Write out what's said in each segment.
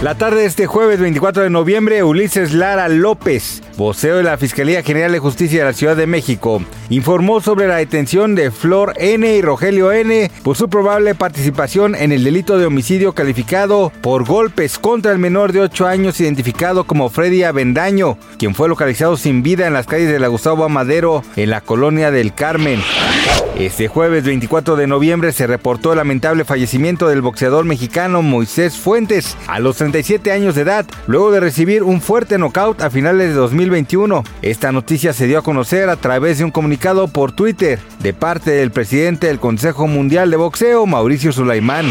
La tarde de este jueves 24 de noviembre, Ulises Lara López, voceo de la Fiscalía General de Justicia de la Ciudad de México, informó sobre la detención de Flor N y Rogelio N por su probable participación en el delito de homicidio calificado por golpes contra el menor de 8 años identificado como Freddy Avendaño, quien fue localizado sin vida en las calles de la Gustavo Amadero en la colonia del Carmen. Este jueves 24 de noviembre se reportó el lamentable fallecimiento del boxeador mexicano Moisés Fuentes a los 37 años de edad, luego de recibir un fuerte knockout a finales de 2021. Esta noticia se dio a conocer a través de un comunicado por Twitter de parte del presidente del Consejo Mundial de Boxeo, Mauricio Sulaimán.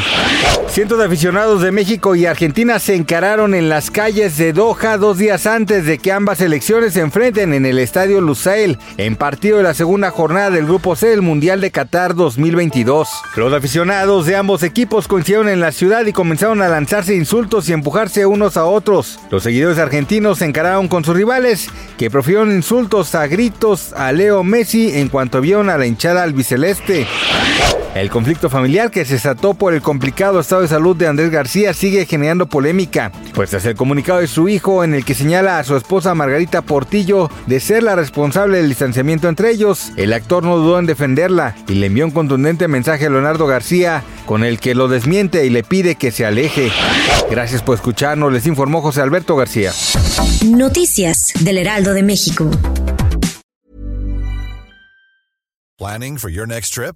Cientos de aficionados de México y Argentina se encararon en las calles de Doha dos días antes de que ambas selecciones se enfrenten en el estadio Lusail en partido de la segunda jornada del Grupo C del Mundial de Qatar 2022. Los aficionados de ambos equipos coincidieron en la ciudad y comenzaron a lanzarse insultos y empujarse unos a otros. Los seguidores argentinos se encararon con sus rivales, que profirieron insultos a gritos a Leo Messi en cuanto vieron a la hinchada albiceleste. El conflicto familiar que se desató por el complicado estado de salud de Andrés García sigue generando polémica, pues tras el comunicado de su hijo en el que señala a su esposa Margarita Portillo de ser la responsable del distanciamiento entre ellos, el actor no dudó en defenderla y le envió un contundente mensaje a Leonardo García con el que lo desmiente y le pide que se aleje. Gracias por escucharnos, les informó José Alberto García. Noticias del Heraldo de México. Planning for your next trip?